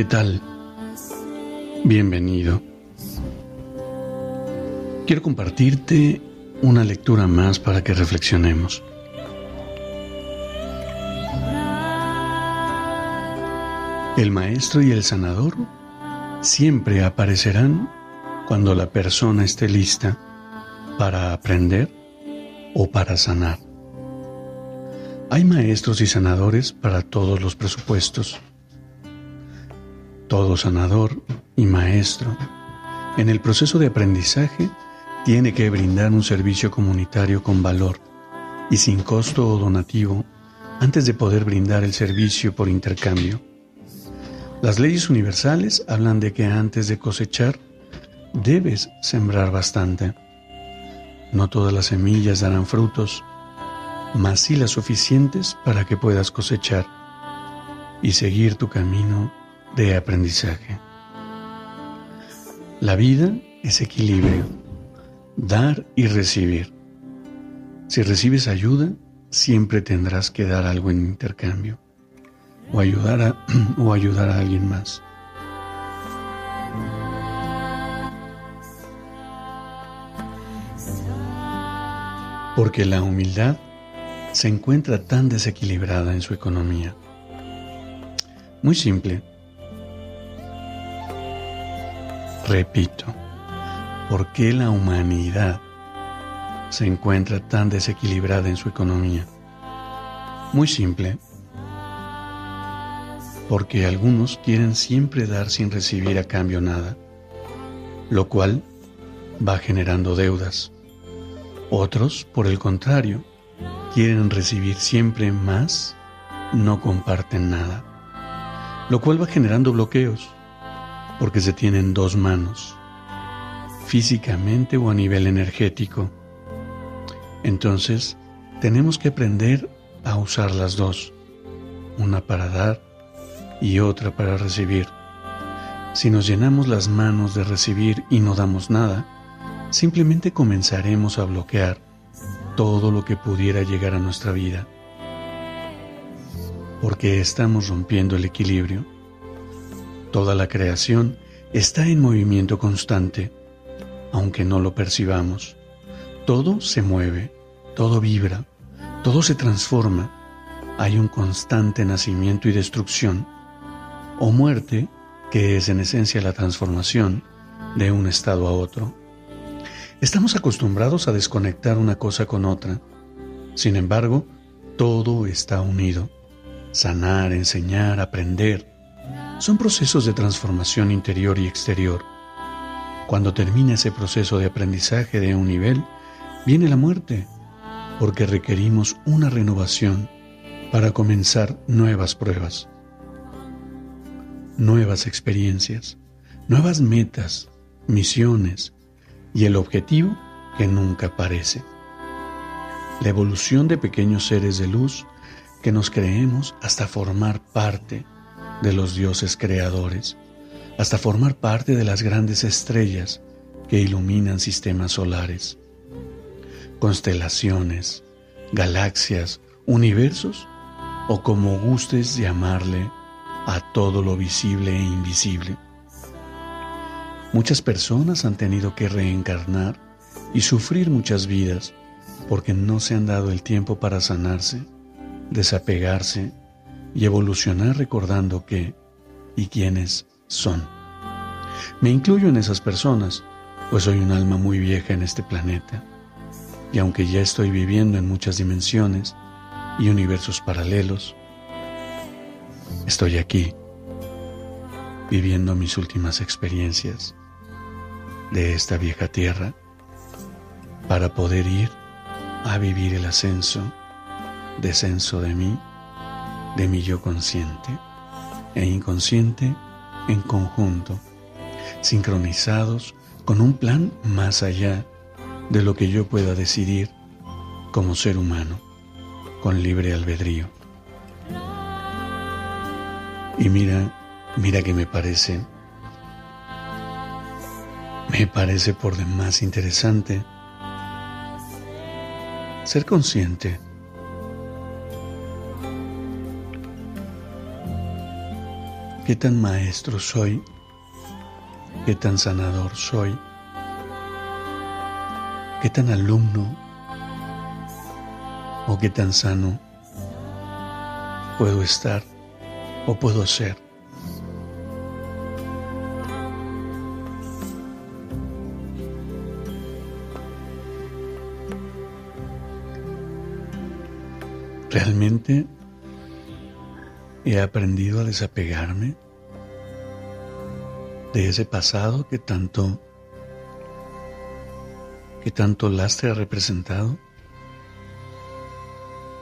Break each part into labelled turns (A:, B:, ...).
A: ¿Qué tal? Bienvenido. Quiero compartirte una lectura más para que reflexionemos. El maestro y el sanador siempre aparecerán cuando la persona esté lista para aprender o para sanar. Hay maestros y sanadores para todos los presupuestos todo sanador y maestro, en el proceso de aprendizaje tiene que brindar un servicio comunitario con valor y sin costo o donativo antes de poder brindar el servicio por intercambio. Las leyes universales hablan de que antes de cosechar debes sembrar bastante. No todas las semillas darán frutos, mas sí las suficientes para que puedas cosechar y seguir tu camino de aprendizaje. La vida es equilibrio, dar y recibir. Si recibes ayuda, siempre tendrás que dar algo en intercambio o ayudar a, o ayudar a alguien más. Porque la humildad se encuentra tan desequilibrada en su economía. Muy simple, Repito, ¿por qué la humanidad se encuentra tan desequilibrada en su economía? Muy simple, porque algunos quieren siempre dar sin recibir a cambio nada, lo cual va generando deudas. Otros, por el contrario, quieren recibir siempre más, no comparten nada, lo cual va generando bloqueos porque se tienen dos manos, físicamente o a nivel energético. Entonces, tenemos que aprender a usar las dos, una para dar y otra para recibir. Si nos llenamos las manos de recibir y no damos nada, simplemente comenzaremos a bloquear todo lo que pudiera llegar a nuestra vida, porque estamos rompiendo el equilibrio. Toda la creación está en movimiento constante, aunque no lo percibamos. Todo se mueve, todo vibra, todo se transforma. Hay un constante nacimiento y destrucción, o muerte, que es en esencia la transformación de un estado a otro. Estamos acostumbrados a desconectar una cosa con otra. Sin embargo, todo está unido. Sanar, enseñar, aprender, son procesos de transformación interior y exterior. Cuando termina ese proceso de aprendizaje de un nivel, viene la muerte, porque requerimos una renovación para comenzar nuevas pruebas, nuevas experiencias, nuevas metas, misiones y el objetivo que nunca aparece. La evolución de pequeños seres de luz que nos creemos hasta formar parte los dioses creadores, hasta formar parte de las grandes estrellas que iluminan sistemas solares, constelaciones, galaxias, universos, o como gustes llamarle a todo lo visible e invisible. Muchas personas han tenido que reencarnar y sufrir muchas vidas porque no se han dado el tiempo para sanarse, desapegarse y evolucionar recordando qué y quiénes son. Me incluyo en esas personas, pues soy un alma muy vieja en este planeta, y aunque ya estoy viviendo en muchas dimensiones y universos paralelos, estoy aquí, viviendo mis últimas experiencias de esta vieja tierra, para poder ir a vivir el ascenso, descenso de mí de mi yo consciente e inconsciente en conjunto, sincronizados con un plan más allá de lo que yo pueda decidir como ser humano, con libre albedrío. Y mira, mira que me parece, me parece por demás interesante ser consciente qué tan maestro soy, qué tan sanador soy, qué tan alumno o qué tan sano puedo estar o puedo ser. Realmente he aprendido a desapegarme de ese pasado que tanto que tanto lastre ha representado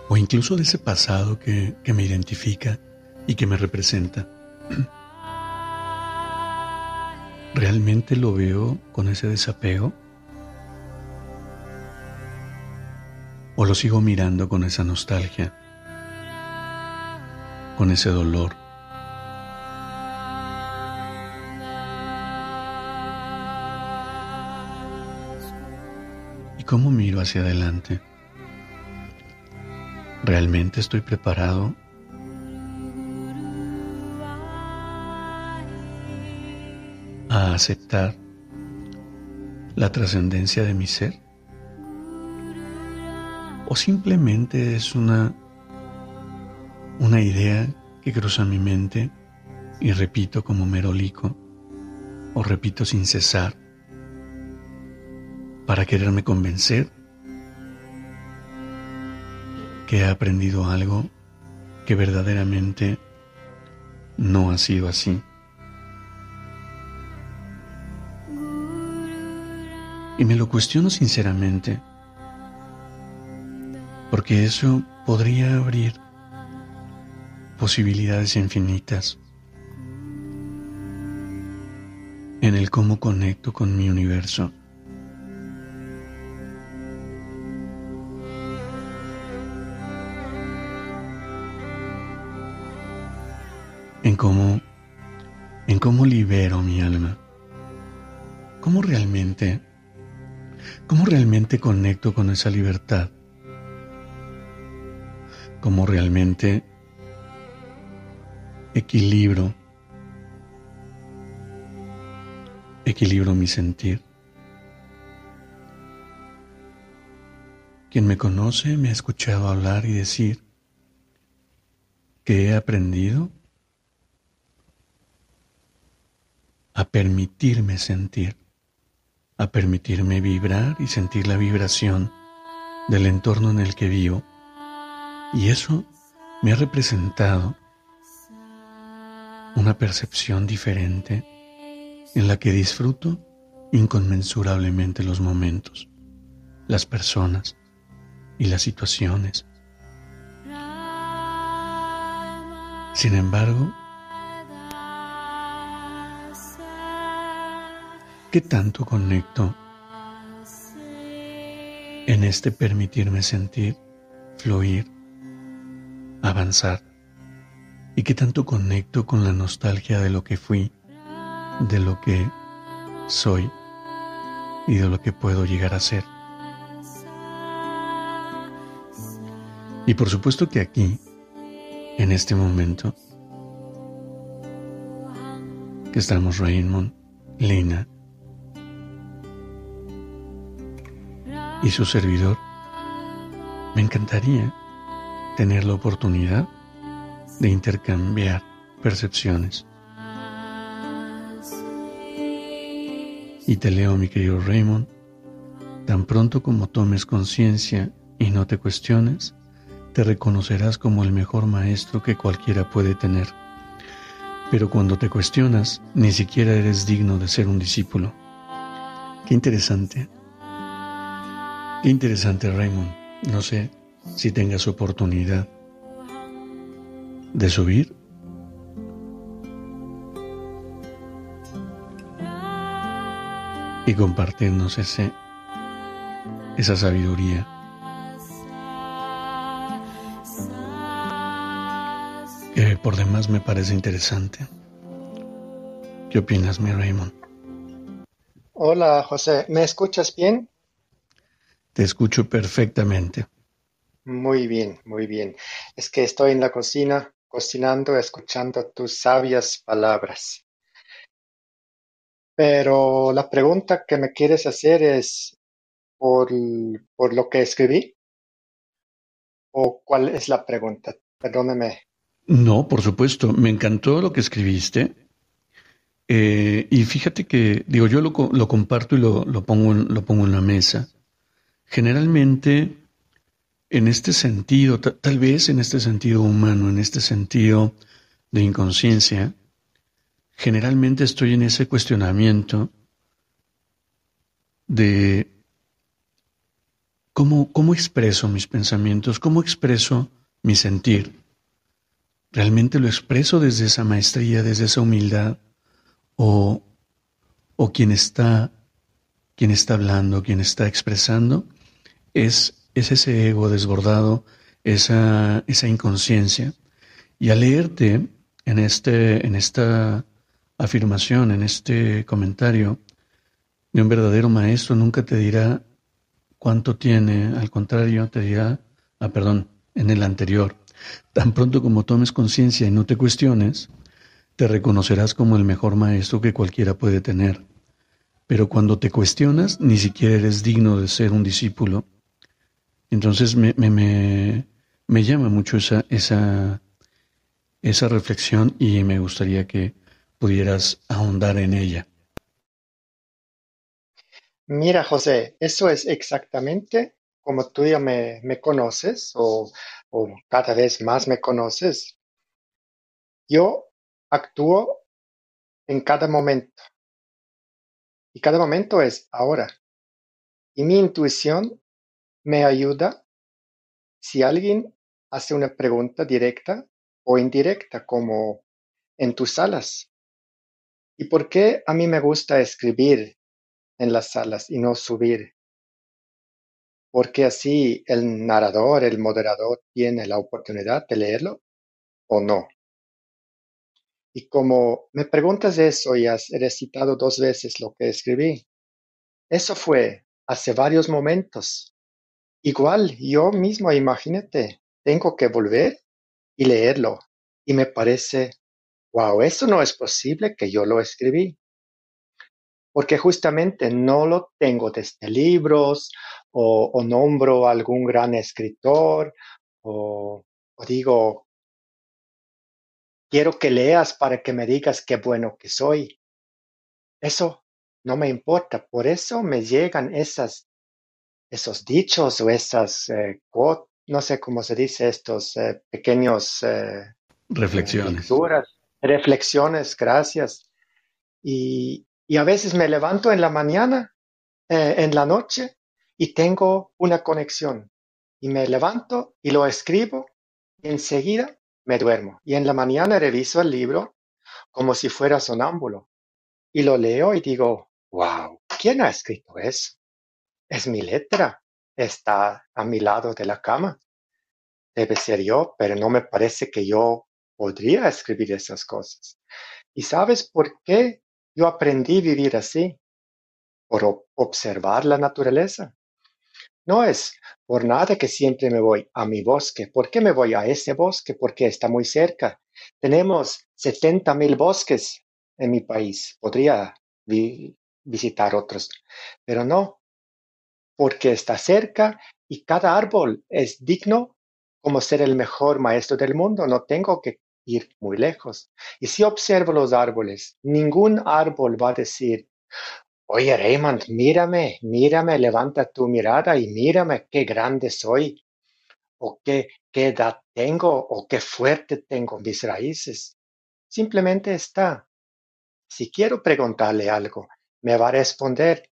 A: o incluso de ese pasado que, que me identifica y que me representa. ¿Realmente lo veo con ese desapego? ¿O lo sigo mirando con esa nostalgia? Con ese dolor. ¿Y cómo miro hacia adelante? ¿Realmente estoy preparado? a aceptar la trascendencia de mi ser? ¿O simplemente es una idea que cruza mi mente y repito como merolico o repito sin cesar para quererme convencer que he aprendido algo que verdaderamente no ha sido así. Y me lo cuestiono sinceramente, porque eso podría abrir posibilidades infinitas en el cómo conecto con mi universo. En cómo en cómo libero mi alma. Cómo realmente cómo realmente conecto con esa libertad. Cómo realmente equilibro, equilibro mi sentir. Quien me conoce me ha escuchado hablar y decir que he aprendido a permitirme sentir, a permitirme vibrar y sentir la vibración del entorno en el que vivo. Y eso me ha representado una percepción diferente en la que disfruto inconmensurablemente los momentos, las personas y las situaciones. Sin embargo, ¿qué tanto conecto en este permitirme sentir, fluir, avanzar? Y qué tanto conecto con la nostalgia de lo que fui, de lo que soy y de lo que puedo llegar a ser. Y por supuesto que aquí, en este momento, que estamos Raymond, Lina y su servidor, me encantaría tener la oportunidad de intercambiar percepciones. Y te leo, mi querido Raymond, tan pronto como tomes conciencia y no te cuestiones, te reconocerás como el mejor maestro que cualquiera puede tener. Pero cuando te cuestionas, ni siquiera eres digno de ser un discípulo. Qué interesante. Qué interesante, Raymond. No sé si tengas oportunidad de subir y compartirnos ese, esa sabiduría. que por demás me parece interesante. ¿Qué opinas, mi Raymond?
B: Hola, José. ¿Me escuchas bien?
A: Te escucho perfectamente.
B: Muy bien, muy bien. Es que estoy en la cocina, cocinando, escuchando tus sabias palabras. Pero la pregunta que me quieres hacer es por, por lo que escribí. ¿O cuál es la pregunta? Perdóname.
A: No, por supuesto. Me encantó lo que escribiste. Eh, y fíjate que, digo, yo lo, lo comparto y lo, lo, pongo lo pongo en la mesa. Generalmente, en este sentido, tal vez en este sentido humano, en este sentido de inconsciencia, generalmente estoy en ese cuestionamiento de cómo, cómo expreso mis pensamientos, cómo expreso mi sentir. ¿Realmente lo expreso desde esa maestría, desde esa humildad? ¿O, o quien está, quien está hablando, quien está expresando, es, es ese ego desbordado, esa, esa inconsciencia. Y al leerte en, este, en esta afirmación, en este comentario, de un verdadero maestro nunca te dirá cuánto tiene, al contrario, te dirá, ah, perdón, en el anterior. Tan pronto como tomes conciencia y no te cuestiones, te reconocerás como el mejor maestro que cualquiera puede tener. Pero cuando te cuestionas, ni siquiera eres digno de ser un discípulo entonces me, me, me, llama mucho esa, esa, esa reflexión y me gustaría que pudieras ahondar en ella.
B: Mira, José, eso es exactamente como tú ya me, me conoces o, o, cada vez más me conoces. Yo actúo en cada momento. Y cada momento es ahora. Y mi intuición me ayuda si alguien hace una pregunta directa o indirecta, como en tus salas. ¿Y por qué a mí me gusta escribir en las salas y no subir? Porque así el narrador, el moderador tiene la oportunidad de leerlo o no. Y como me preguntas eso y has recitado dos veces lo que escribí, eso fue hace varios momentos Igual yo mismo, imagínate, tengo que volver y leerlo. Y me parece, wow, eso no es posible que yo lo escribí. Porque justamente no lo tengo desde libros o, nombro a algún gran escritor o, o digo, quiero que leas para que me digas qué bueno que soy. Eso no me importa. Por eso me llegan esas esos dichos o esas, eh, no sé cómo se dice, estos eh, pequeños...
A: Eh, reflexiones.
B: reflexiones, gracias. Y, y, a veces me levanto en la mañana, en la noche, y tengo una conexión. Y me levanto y lo escribo, y enseguida me duermo. Y en la mañana reviso el libro como si fuera sonámbulo. Y lo leo y digo, wow, ¿quién ha escrito eso? Es mi letra. Está a mi lado de la cama. Debe ser yo, pero no me parece que yo podría escribir esas cosas. ¿Y sabes por qué yo aprendí a vivir así? Por observar la naturaleza. No es por nada que siempre me voy a mi bosque. ¿Por qué me voy a ese bosque? Porque está muy cerca. Tenemos 70 mil bosques en mi país. Podría visitar otros, pero no porque está cerca y cada árbol es digno como ser el mejor maestro del mundo. No tengo que ir muy lejos. Y si observo los árboles, ningún árbol va a decir, oye Raymond, mírame, mírame, levanta tu mirada y mírame qué grande soy, o qué, qué edad tengo, o qué fuerte tengo mis raíces. Simplemente está. Si quiero preguntarle algo, me va a responder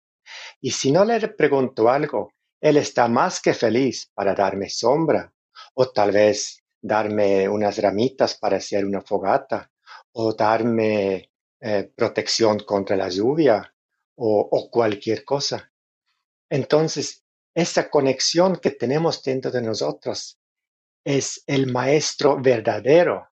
B: y si no le pregunto algo, él está más que feliz para darme sombra, o tal vez darme unas ramitas para hacer una fogata o darme eh, protección contra la lluvia o, cualquier cosa. Entonces, esa conexión que tenemos dentro de nosotros es el maestro verdadero,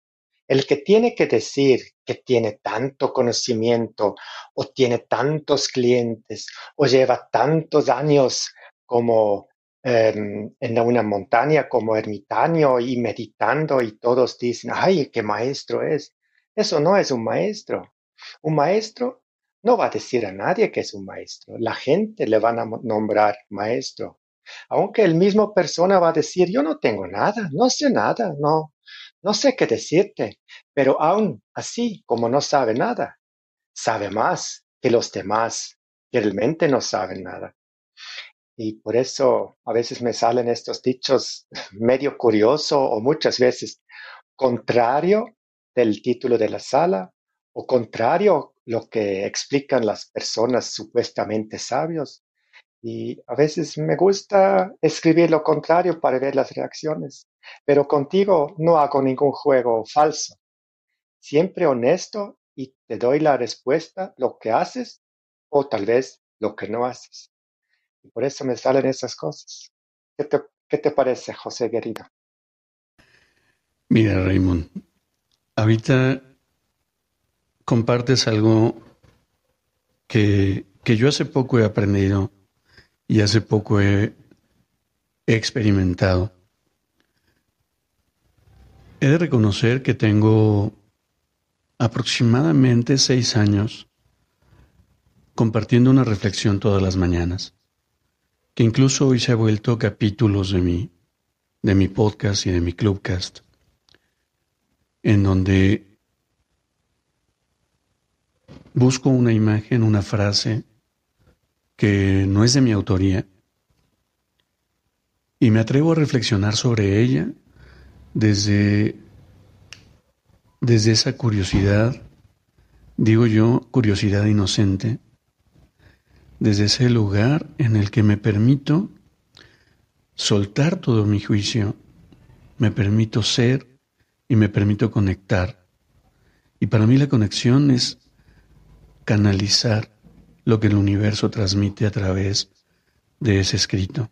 B: el que tiene que decir que tiene tanto conocimiento o tiene tantos clientes o lleva tantos años como em, en una montaña como ermitaño y meditando y todos dicen, ay, qué maestro es. Eso no es un maestro. Un maestro no va a decir a nadie que es un maestro. La gente le van a nombrar maestro. Aunque el mismo persona va a decir, yo no tengo nada, no sé nada, no, no sé qué decirte, pero aún así, como no sabe nada, sabe más que los demás que realmente no saben nada. Y por eso a veces me salen estos dichos medio curioso o muchas veces contrario del título de la sala o contrario lo que explican las personas supuestamente sabios. Y a veces me gusta escribir lo contrario para ver las reacciones, pero contigo no hago ningún juego falso. Siempre honesto y te doy la respuesta, lo que haces o tal vez lo que no haces. Y por eso me salen esas cosas. ¿Qué te, parece, José querido?
A: Mira, Raymond, ahorita compartes algo que yo hace poco he aprendido y hace poco he, experimentado. He de reconocer que tengo aproximadamente seis años compartiendo una reflexión todas las mañanas, que incluso hoy se ha vuelto capítulos de mi, de mi podcast y de mi clubcast, en donde busco una imagen, una frase, que no es de mi autoría, y me atrevo a reflexionar sobre ella desde, desde esa curiosidad, digo yo, curiosidad inocente, desde ese lugar en el que me permito soltar todo mi juicio, me permito ser y me permito conectar. Y para mí la conexión es canalizar lo que el universo transmite a través de ese escrito.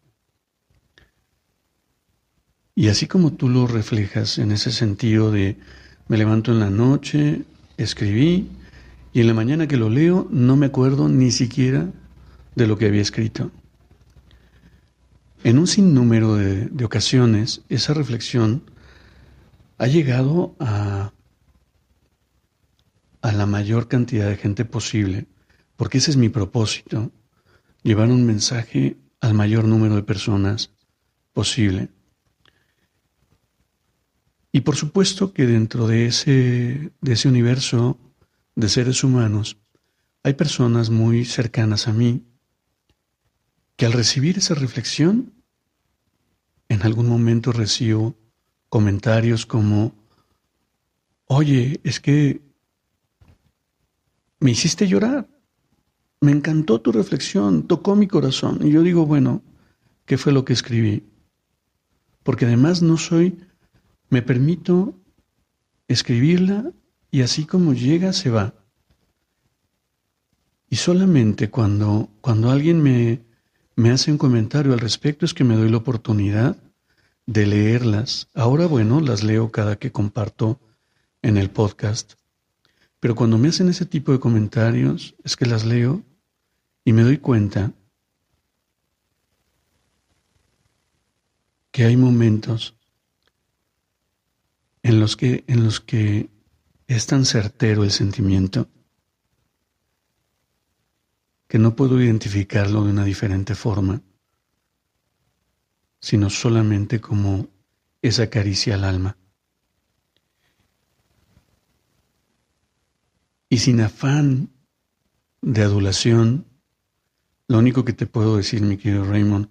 A: Y así como tú lo reflejas en ese sentido de me levanto en la noche, escribí, y en la mañana que lo leo no me acuerdo ni siquiera de lo que había escrito. En un sinnúmero de, de ocasiones, esa reflexión ha llegado a, a la mayor cantidad de gente posible porque ese es mi propósito, llevar un mensaje al mayor número de personas posible. Y por supuesto que dentro de ese, de ese universo de seres humanos hay personas muy cercanas a mí que al recibir esa reflexión, en algún momento recibo comentarios como, oye, es que me hiciste llorar me encantó tu reflexión, tocó mi corazón. Y yo digo, bueno, ¿qué fue lo que escribí? Porque además no soy, me permito escribirla y así como llega, se va. Y solamente cuando, cuando alguien me, me hace un comentario al respecto es que me doy la oportunidad de leerlas. Ahora, bueno, las leo cada que comparto en el podcast. Pero cuando me hacen ese tipo de comentarios es que las leo y me doy cuenta que hay momentos en los que, en los que es tan certero el sentimiento que no puedo identificarlo de una diferente forma, sino solamente como esa caricia al alma. Y sin afán de adulación, lo único que te puedo decir, mi querido Raymond,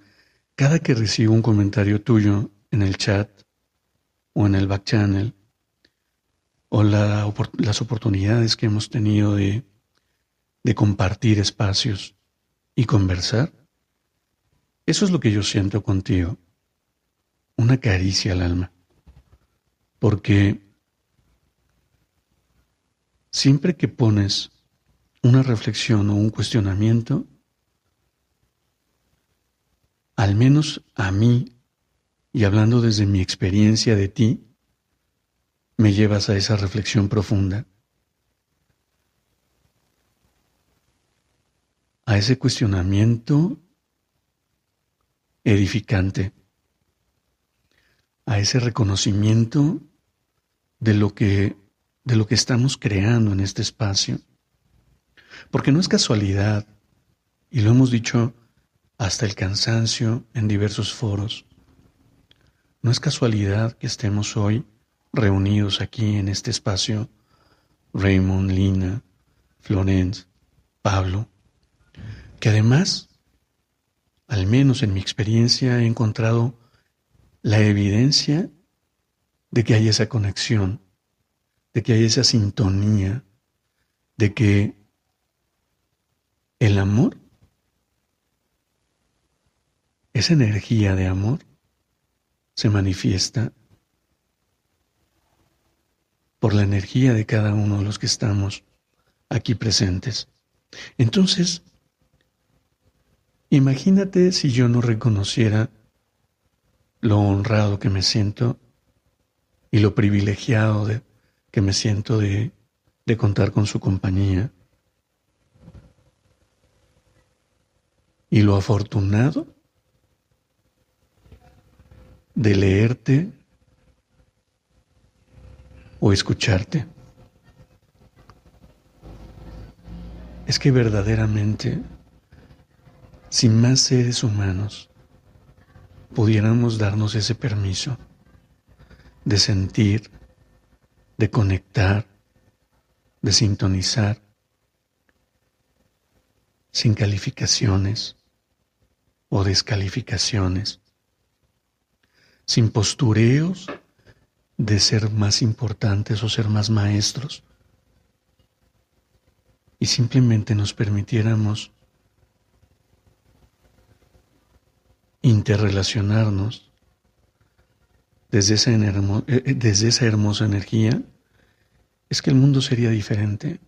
A: cada que recibo un comentario tuyo en el chat o en el back channel, o las oportunidades que hemos tenido de, de compartir espacios y conversar, eso es lo que yo siento contigo, una caricia al alma. Porque siempre que pones una reflexión o un cuestionamiento, al menos a mí, y hablando desde mi experiencia de ti, me llevas a esa reflexión profunda, a ese cuestionamiento edificante, a ese reconocimiento de lo que de lo que estamos creando en este espacio. Porque no es casualidad, y lo hemos dicho hasta el cansancio en diversos foros, no es casualidad que estemos hoy reunidos aquí en este espacio, Raymond, Lina, Florence, Pablo, que además, al menos en mi experiencia, he encontrado la evidencia de que hay esa conexión, de que hay esa sintonía, de que el amor, esa energía de amor, se manifiesta por la energía de cada uno de los que estamos aquí presentes. Entonces, imagínate si yo no reconociera lo honrado que me siento y lo privilegiado que me siento de contar con su compañía. Y lo afortunado de leerte o escucharte. Es que verdaderamente, si más seres humanos pudiéramos darnos ese permiso de sentir, de conectar, de sintonizar, sin calificaciones o descalificaciones, sin postureos de ser más importantes o ser más maestros, y simplemente nos permitiéramos interrelacionarnos desde esa, eh, eh, hermosa energía, es que el mundo sería diferente.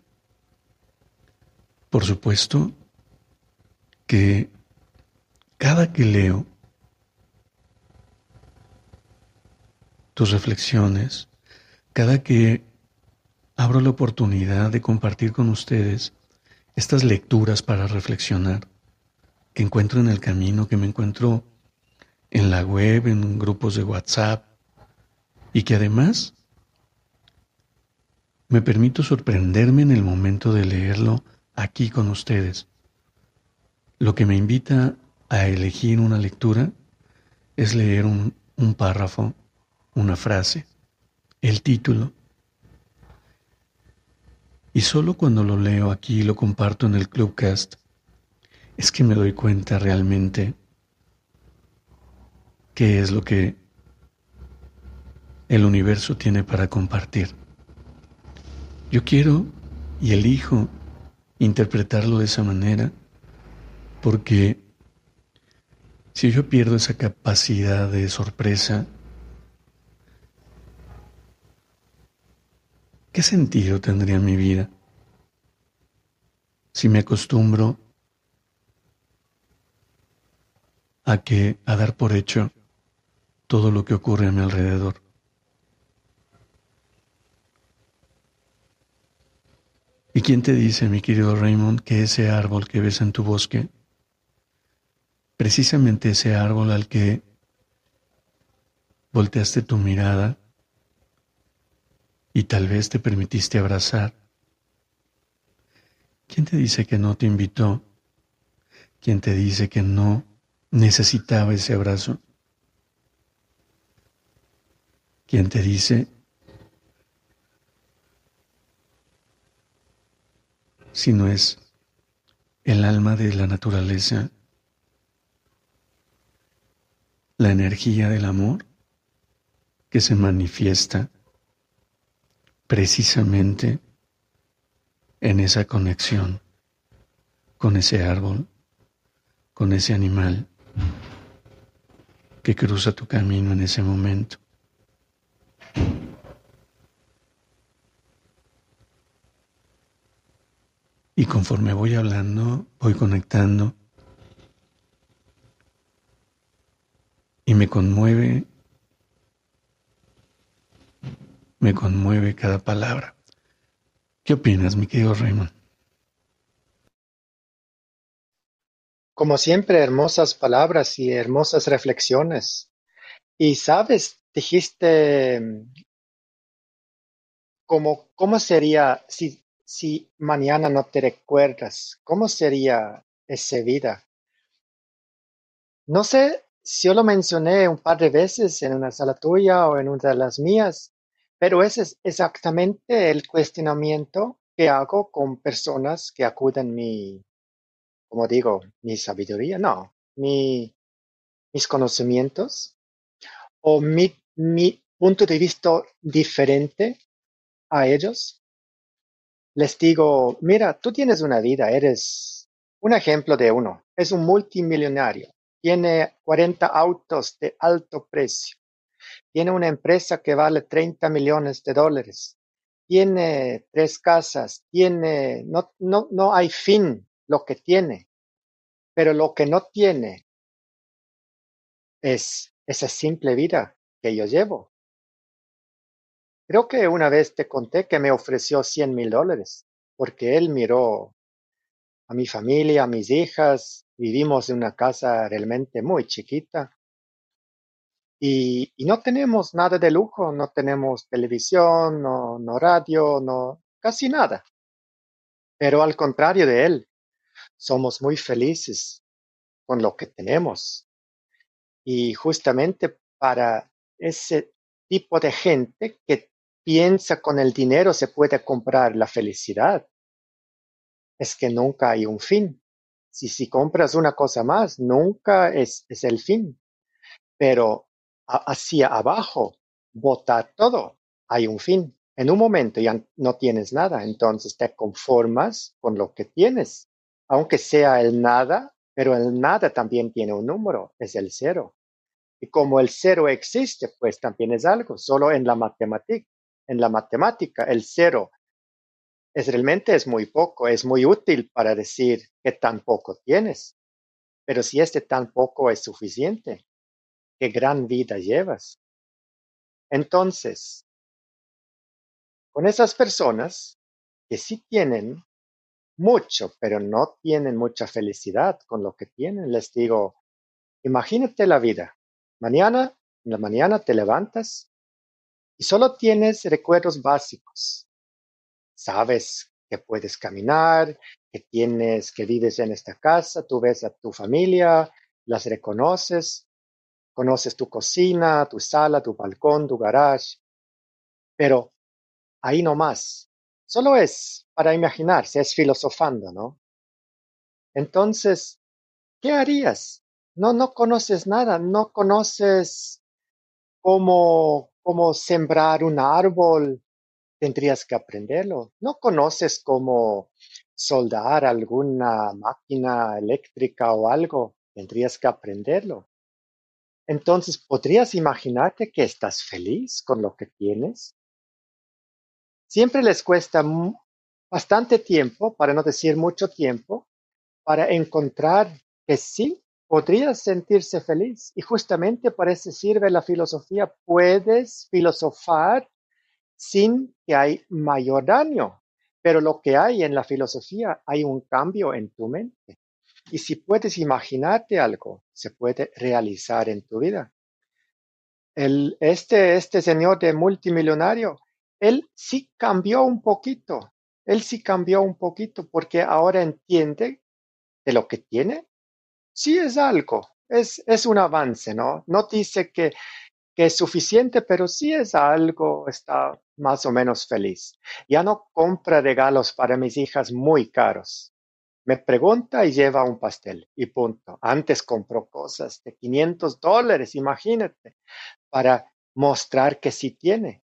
A: Por supuesto que cada que leo tus reflexiones, cada que abro la oportunidad de compartir con ustedes estas lecturas para reflexionar que encuentro en el camino, que me encuentro en la web, en grupos de WhatsApp, y que además me permito sorprenderme en el momento de leerlo aquí con ustedes. Lo que me invita a elegir una lectura es leer un, un párrafo una frase, el título. Y solo cuando lo leo aquí y lo comparto en el Clubcast, es que me doy cuenta realmente qué es lo que el universo tiene para compartir. Yo quiero y elijo interpretarlo de esa manera porque si yo pierdo esa capacidad de sorpresa, ¿qué sentido tendría mi vida si me acostumbro a que a dar por hecho todo lo que ocurre a mi alrededor? ¿Y quién te dice, mi querido Raymond, que ese árbol que ves en tu bosque, precisamente ese árbol al que volteaste tu mirada y tal vez te permitiste abrazar. ¿Quién te dice que no te invitó? ¿Quién te dice que no necesitaba ese abrazo? ¿Quién te dice si no es el alma de la naturaleza, la energía del amor que se manifiesta precisamente en esa conexión con ese árbol, con ese animal que cruza tu camino en ese momento. Y conforme voy hablando, voy conectando y me conmueve me conmueve cada palabra. ¿Qué opinas, mi querido Raymond?
B: Como siempre, hermosas palabras y hermosas reflexiones. Y sabes, dijiste cómo, cómo sería si, si mañana no te recuerdas, cómo sería esa vida. No sé si yo lo mencioné un par de veces en una sala tuya o en una de las mías, pero ese es exactamente el cuestionamiento que hago con personas que acuden mi, como digo, mi sabiduría, no, mi, mis conocimientos o mi, mi punto de vista diferente a ellos. Les digo, mira, tú tienes una vida, eres un ejemplo de uno, es un multimillonario, tiene 40 autos de alto precio, tiene una empresa que vale 30 millones de dólares, tiene tres casas, tiene, no, no, no hay fin lo que tiene, pero lo que no tiene es esa simple vida que yo llevo. Creo que una vez te conté que me ofreció 100 mil dólares porque él miró a mi familia, a mis hijas, vivimos en una casa realmente muy chiquita y, y no tenemos nada de lujo, no tenemos televisión, no, no radio, no casi nada. Pero al contrario de él, somos muy felices con lo que tenemos. Y justamente para ese tipo de gente que piensa con el dinero se puede comprar la felicidad, es que nunca hay un fin. Si, si compras una cosa más, nunca es, es el fin. Pero hacia abajo, botar todo, hay un fin. En un momento ya no tienes nada, entonces te conformas con lo que tienes aunque sea el nada, pero el nada también tiene un número, es el cero. Y como el cero existe, pues también es algo, solo en la matemática. En la matemática, el cero es realmente es muy poco, es muy útil para decir que tan poco tienes. Pero si este tan poco es suficiente, qué gran vida llevas. Entonces, con esas personas que sí tienen mucho, pero no tienen mucha felicidad con lo que tienen. Les digo, imagínate la vida. Mañana, en la mañana te levantas y solo tienes recuerdos básicos. Sabes que puedes caminar, que tienes, que vives en esta casa, tú ves a tu familia, las reconoces, conoces tu cocina, tu sala, tu balcón, tu garage, pero ahí no más. Solo es para imaginarse, es filosofando, ¿no? Entonces, ¿qué harías? No, no conoces nada, no conoces cómo, cómo sembrar un árbol, tendrías que aprenderlo. No conoces cómo soldar alguna máquina eléctrica o algo, tendrías que aprenderlo. Entonces, ¿podrías imaginarte que estás feliz con lo que tienes? siempre les cuesta bastante tiempo, para no decir mucho tiempo, para encontrar que sí podrías sentirse feliz. Y justamente para eso sirve la filosofía. Puedes filosofar sin que hay mayor daño. Pero lo que hay en la filosofía, hay un cambio en tu mente. Y si puedes imaginarte algo, se puede realizar en tu vida. El, este, este señor de multimillonario él sí cambió un poquito, él sí cambió un poquito porque ahora entiende de lo que tiene. Sí es algo, es, es un avance, ¿no? No dice que, que es suficiente, pero sí es algo, está más o menos feliz. Ya no compra regalos para mis hijas muy caros. Me pregunta y lleva un pastel y punto. Antes compró cosas de 500 dólares, imagínate, para mostrar que sí tiene.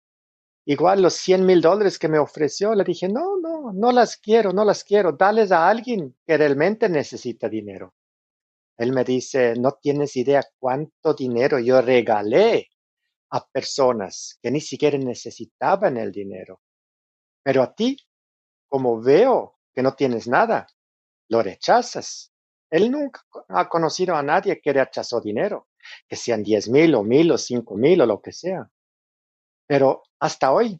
B: Igual los 100 mil dólares que me ofreció, le dije, no, no, no las quiero, no las quiero, dales a alguien que realmente necesita dinero. Él me dice, no tienes idea cuánto dinero yo regalé a personas que ni siquiera necesitaban el dinero. Pero a ti, como veo que no tienes nada, lo rechazas. Él nunca ha conocido a nadie que rechazó dinero, que sean diez mil o mil o cinco mil o lo que sea. Pero hasta hoy,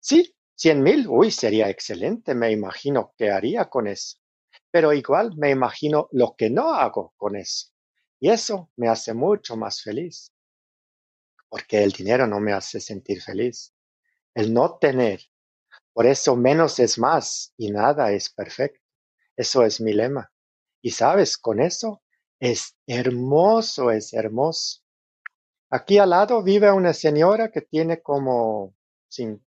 B: sí, cien mil, uy, sería excelente, me imagino que haría con eso. Pero igual me imagino lo que no hago con eso. Y eso me hace mucho más feliz. Porque el dinero no me hace sentir feliz. El no tener. Por eso menos es más y nada es perfecto. Eso es mi lema. Y sabes, con eso es hermoso, es hermoso. Aquí al lado vive una señora que tiene como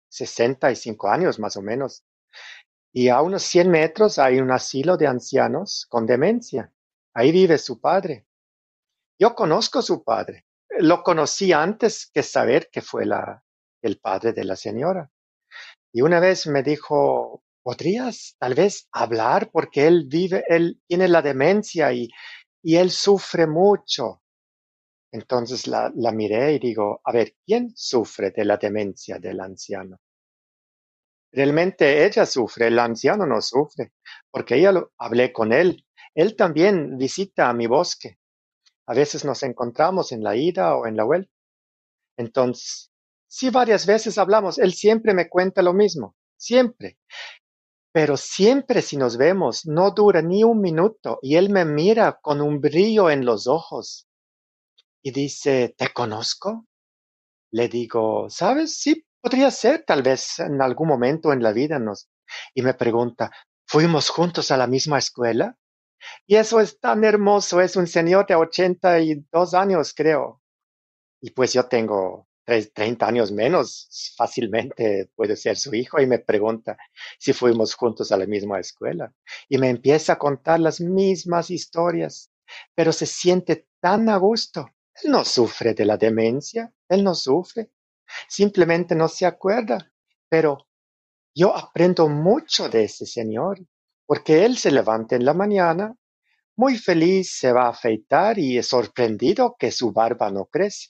B: 65 años más o menos. Y a unos 100 metros hay un asilo de ancianos con demencia. Ahí vive su padre. Yo conozco su padre. Lo conocí antes que saber que fue la, el padre de la señora. Y una vez me dijo, ¿podrías tal vez hablar? Porque él vive, él tiene la demencia y, y él sufre mucho. Entonces la, la miré y digo, a ver, ¿quién sufre de la demencia del anciano? Realmente ella sufre, el anciano no sufre, porque ella lo, hablé con él. Él también visita a mi bosque. A veces nos encontramos en la ida o en la vuelta. Entonces, sí, varias veces hablamos. Él siempre me cuenta lo mismo, siempre. Pero siempre si nos vemos, no dura ni un minuto y él me mira con un brillo en los ojos y dice, ¿te conozco? Le digo, ¿sabes? Sí, podría ser, tal vez en algún momento en la vida nos. Y me pregunta, ¿fuimos juntos a la misma escuela? Y eso es tan hermoso, es un señor de 82 años, creo. Y pues yo tengo 30 años menos, fácilmente puede ser su hijo, y me pregunta si fuimos juntos a la misma escuela. Y me empieza a contar las mismas historias, pero se siente tan a gusto él no sufre de la demencia, él no sufre, simplemente no se acuerda. Pero yo aprendo mucho de ese señor, porque él se levanta en la mañana, muy feliz, se va a afeitar y es sorprendido que su barba no crece.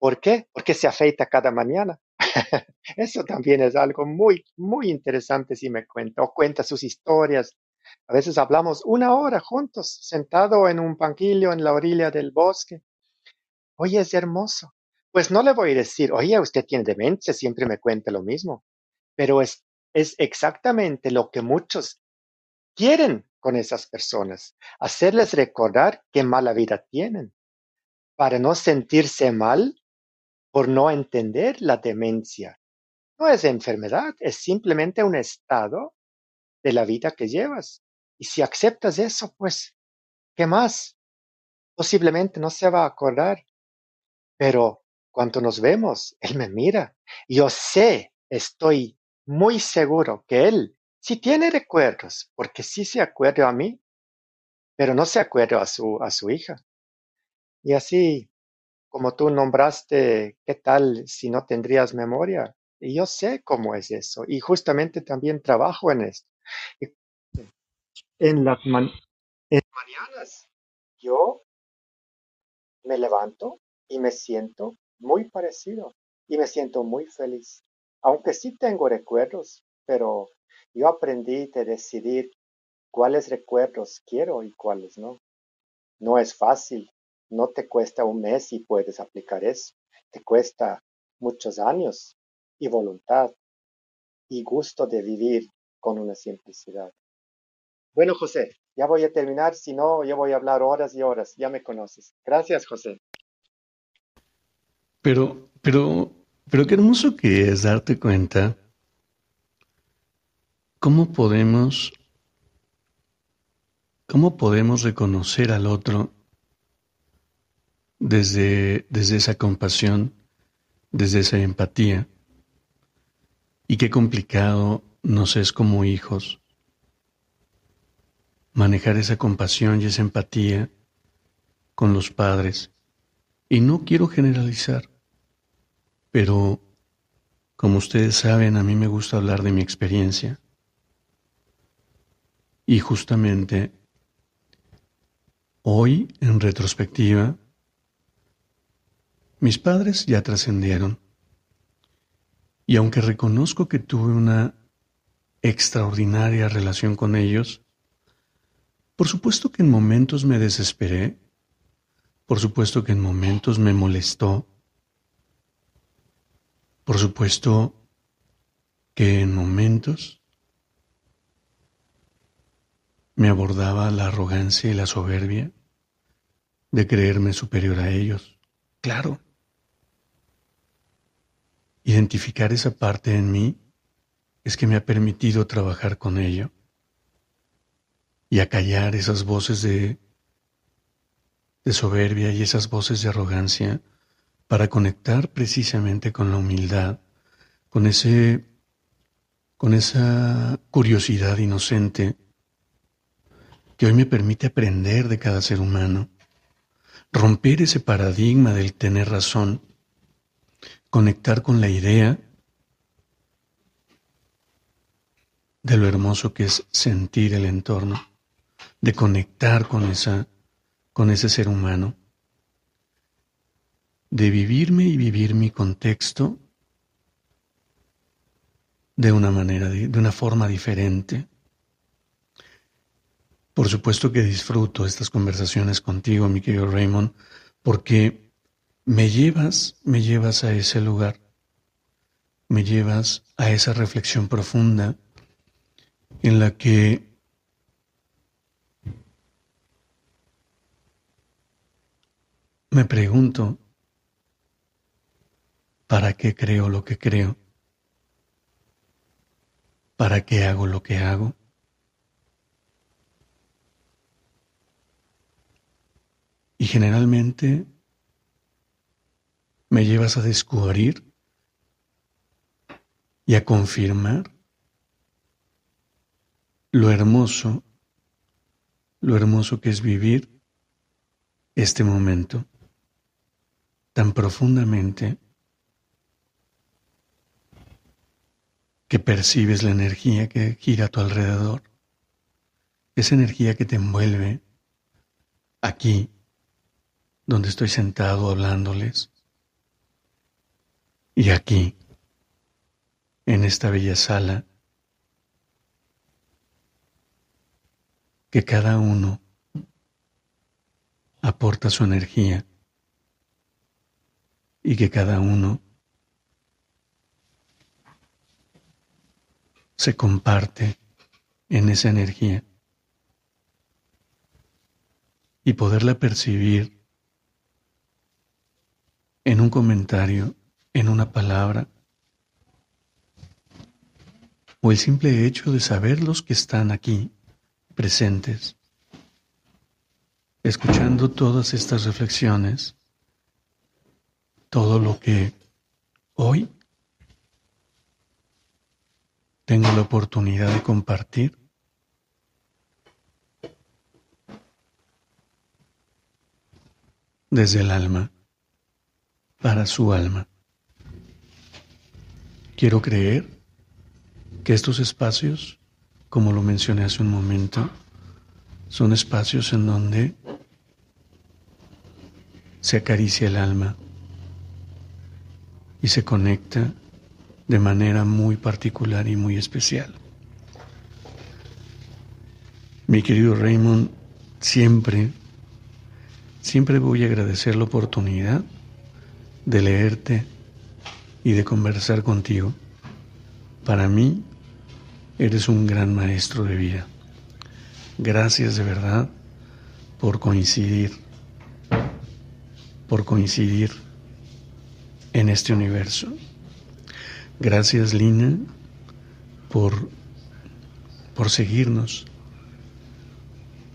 B: ¿Por qué? Porque se afeita cada mañana. Eso también es algo muy, muy interesante si me cuenta o cuenta sus historias. A veces hablamos una hora juntos, sentado en un banquillo en la orilla del bosque, Oye, es hermoso. Pues no le voy a decir, oye, usted tiene demencia, siempre me cuenta lo mismo. Pero es, es exactamente lo que muchos quieren con esas personas, hacerles recordar qué mala vida tienen, para no sentirse mal por no entender la demencia. No es enfermedad, es simplemente un estado de la vida que llevas. Y si aceptas eso, pues, ¿qué más? Posiblemente no se va a acordar pero cuando nos vemos, Él me mira. Yo sé, estoy muy seguro que Él sí tiene recuerdos, porque sí se acuerda a mí, pero no se acuerda a su, a su hija. Y así, como tú nombraste, ¿qué tal si no tendrías memoria? Y yo sé cómo es eso. Y justamente también trabajo en esto. En las, en mañanas, yo me levanto y me siento muy parecido y me siento muy feliz. Aunque sí tengo recuerdos, pero yo aprendí de decidir cuáles recuerdos quiero y cuáles no. No es fácil, no te cuesta un mes y puedes aplicar eso. Te cuesta muchos años y voluntad y gusto de vivir con una simplicidad. Bueno, José, ya voy a terminar, si no, yo voy a hablar horas y horas, ya me conoces. Gracias, José.
A: Pero, pero, pero qué hermoso que es darte cuenta cómo podemos, cómo podemos reconocer al otro desde, desde esa compasión, desde esa empatía. Y qué complicado nos es como hijos manejar esa compasión y esa empatía con los padres. Y no quiero generalizar, pero como ustedes saben, a mí me gusta hablar de mi experiencia. Y justamente hoy, en retrospectiva, mis padres ya trascendieron. Y aunque reconozco que tuve una extraordinaria relación con ellos. Por supuesto que en momentos me desesperé, por supuesto que en momentos me molestó, por supuesto que en momentos me abordaba la arrogancia y la soberbia de creerme superior a ellos. Claro. Identificar esa parte en mí es que me ha permitido trabajar con ello y acallar esas voces de, de soberbia y esas voces de arrogancia para conectar precisamente con la humildad, con ese con esa curiosidad inocente que hoy me permite aprender de cada ser humano, romper ese paradigma del tener razón, conectar con la idea de lo hermoso que es sentir el entorno, de conectar con esa con ese ser humano, de vivirme y vivir mi contexto de una manera, de una forma diferente. Por supuesto que disfruto estas conversaciones contigo, mi querido Raymond, porque me llevas, me llevas a ese lugar, me llevas a esa reflexión profunda en la que me pregunto, ¿para qué creo lo que creo? ¿Para qué hago lo que hago? Y generalmente me llevas a descubrir y a confirmar lo hermoso, lo hermoso que es vivir este momento tan profundamente que percibes la energía que gira a tu alrededor, esa energía que te envuelve aquí, donde estoy sentado hablándoles, y aquí, en esta bella sala, que cada uno aporta su energía y que cada uno se comparte en esa energía y poderla percibir en un comentario, en una palabra, o el simple hecho de saber los que están aquí presentes, escuchando todas estas reflexiones, todo lo que hoy tengo la oportunidad de compartir. Desde el alma, para su alma. Quiero creer que estos espacios, como lo mencioné hace un momento, son espacios en donde se acaricia el alma y se conecta de manera muy particular y muy especial. Mi querido Raymond, siempre, siempre voy a agradecer la oportunidad de leerte y de conversar contigo. Para mí, eres un gran maestro de vida. Gracias de verdad por coincidir, por coincidir en este universo. Gracias, Lina, por, por seguirnos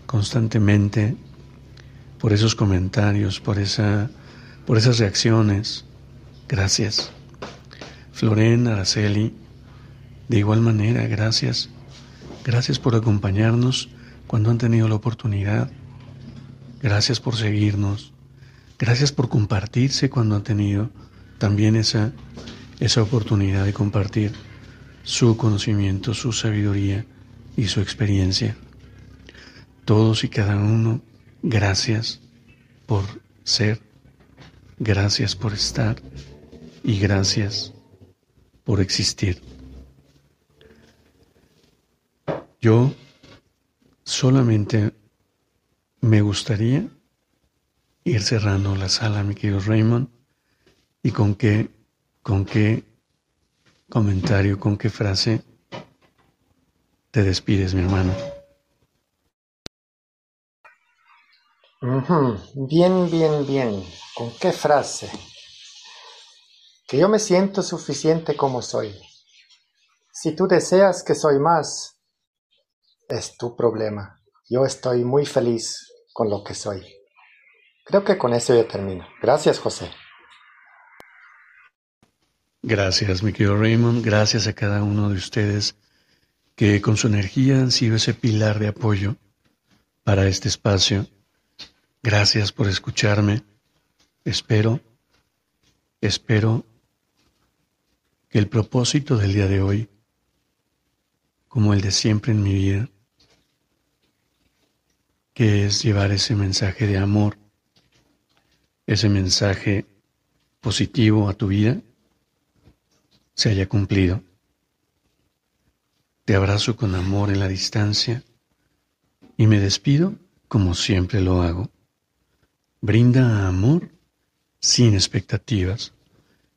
A: constantemente, por esos comentarios, por, esa, por esas reacciones. Gracias. Floren, Araceli, de igual manera, gracias. Gracias por acompañarnos cuando han tenido la oportunidad. Gracias por seguirnos. Gracias por compartirse cuando han tenido también esa esa oportunidad de compartir su conocimiento, su sabiduría y su experiencia. Todos y cada uno, gracias por ser, gracias por estar y gracias por existir. Yo solamente me gustaría ir cerrando la sala, mi querido Raymond, y con qué, con qué comentario, con qué frase te despides, mi hermano.
B: Bien, bien, bien. ¿Con qué frase? Que yo me siento suficiente como soy. Si tú deseas que soy más, es tu problema. Yo estoy muy feliz con lo que soy. Creo que con eso ya termino. Gracias, José.
A: Gracias, mi querido Raymond. Gracias a cada uno de ustedes que con su energía han sido ese pilar de apoyo para este espacio. Gracias por escucharme. Espero, espero que el propósito del día de hoy, como el de siempre en mi vida, que es llevar ese mensaje de amor, ese mensaje positivo a tu vida, se haya cumplido. Te abrazo con amor en la distancia y me despido como siempre lo hago. Brinda amor sin expectativas.